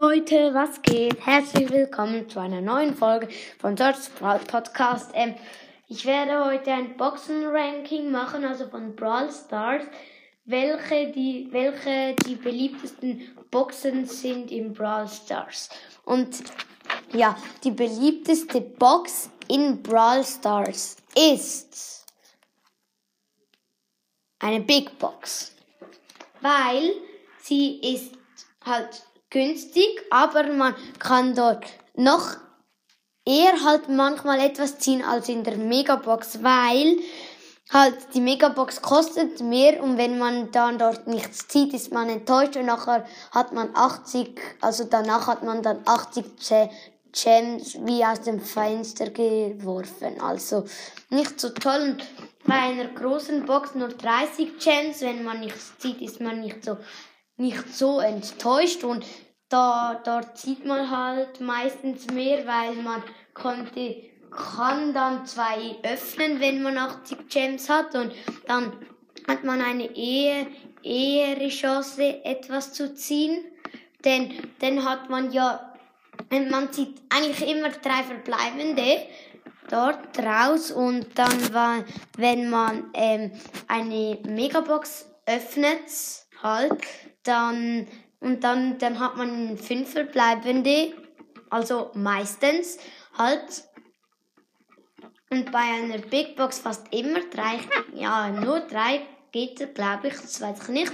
Leute, was geht? Herzlich willkommen zu einer neuen Folge von George's Brawl Podcast. Ähm, ich werde heute ein Boxen-Ranking machen, also von Brawl Stars, welche die, welche die beliebtesten Boxen sind in Brawl Stars. Und ja, die beliebteste Box in Brawl Stars ist eine Big Box, weil sie ist halt günstig, aber man kann dort noch eher halt manchmal etwas ziehen als in der Megabox, weil halt die Megabox kostet mehr und wenn man dann dort nichts zieht, ist man enttäuscht und nachher hat man 80, also danach hat man dann 80 Gems wie aus dem Fenster geworfen. Also nicht so toll und bei einer großen Box nur 30 Gems, wenn man nichts zieht, ist man nicht so nicht so enttäuscht und da, dort sieht man halt meistens mehr, weil man konnte, kann dann zwei öffnen, wenn man 80 Gems hat und dann hat man eine eher, ehere Chance, etwas zu ziehen. Denn dann hat man ja, man sieht eigentlich immer drei verbleibende dort raus und dann, wenn man ähm, eine Megabox öffnet, halt, dann und dann, dann hat man fünf verbleibende, also meistens halt. Und bei einer Big Box fast immer drei, ja, nur drei geht, glaube ich, das weiß ich nicht.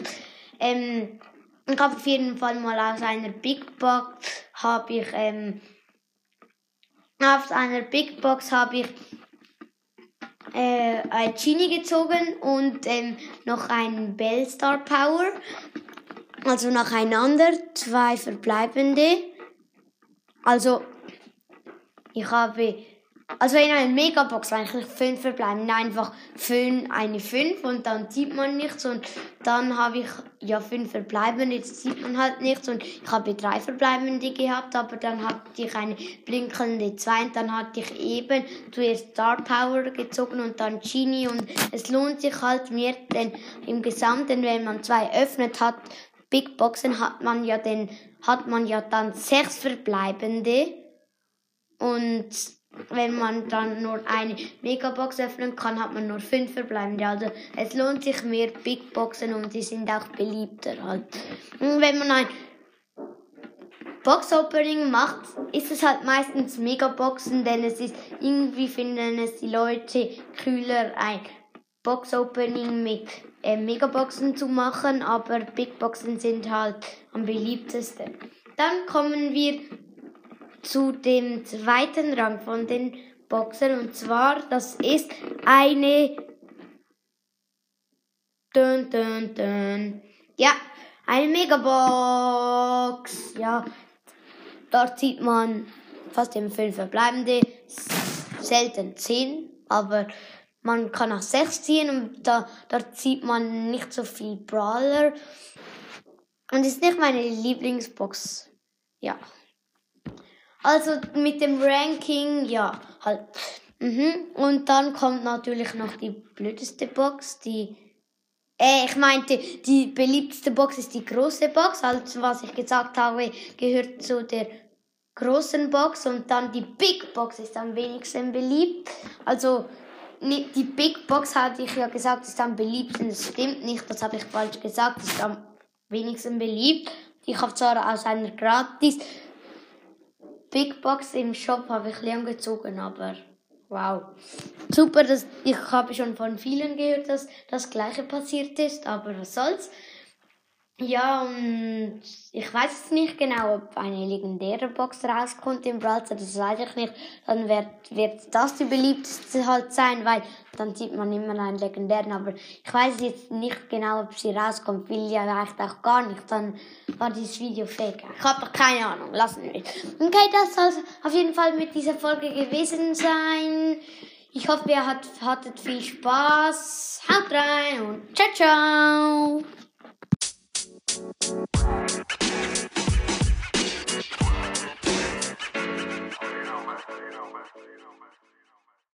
Ähm, ich habe auf jeden Fall mal aus einer Big Box habe ich, ähm, aus einer Big Box habe ich äh, ein Genie gezogen und ähm, noch ein Bellstar Power also nacheinander zwei verbleibende. Also ich habe, also in einer Megabox eigentlich fünf verbleiben, einfach fünf, eine fünf und dann sieht man nichts und dann habe ich ja fünf verbleibende, jetzt sieht man halt nichts und ich habe drei verbleibende gehabt, aber dann hatte ich eine blinkende zwei und dann hatte ich eben zuerst Star Power gezogen und dann Genie und es lohnt sich halt mehr, denn im Gesamten, wenn man zwei öffnet hat, Big Boxen hat man ja den, hat man ja dann sechs verbleibende. Und wenn man dann nur eine Megabox öffnen kann, hat man nur fünf verbleibende. Also es lohnt sich mehr Big Boxen und die sind auch beliebter halt. Und wenn man ein Box Opening macht, ist es halt meistens Megaboxen, denn es ist irgendwie finden es die Leute kühler ein Box Opening mit äh, Megaboxen zu machen, aber Big Boxen sind halt am beliebtesten. Dann kommen wir zu dem zweiten Rang von den Boxen und zwar, das ist eine dun, dun, dun. Ja, eine Megabox. Ja, dort sieht man fast im fünf verbleibende, selten zehn, aber man kann auch 6 ziehen und da, dort sieht man nicht so viel Brawler. Und ist nicht meine Lieblingsbox. Ja. Also mit dem Ranking, ja, halt. Mhm. Und dann kommt natürlich noch die blödeste Box, die. Äh, ich meinte, die beliebteste Box ist die große Box. Also was ich gesagt habe, gehört zu der großen Box und dann die Big Box ist am wenigsten beliebt. Also die Big Box hatte ich ja gesagt, ist am beliebtesten. Das stimmt nicht, das habe ich falsch gesagt. Ist am wenigsten beliebt. Ich habe zwar aus einer gratis Big Box im Shop habe ich Leon gezogen, aber wow. Super, dass, ich habe schon von vielen gehört, dass das gleiche passiert ist, aber was soll's. Ja, und ich weiß jetzt nicht genau, ob eine legendäre Box rauskommt im Browser, das weiß ich nicht. Dann wird, wird das die beliebteste halt sein, weil dann sieht man immer einen legendären, aber ich weiß jetzt nicht genau, ob sie rauskommt, will ja vielleicht auch gar nicht, dann war dieses Video fake. Ich habe doch keine Ahnung, lassen wir. Okay, das soll auf jeden Fall mit dieser Folge gewesen sein. Ich hoffe, ihr hat, hattet viel Spaß. Haut rein und ciao, ciao.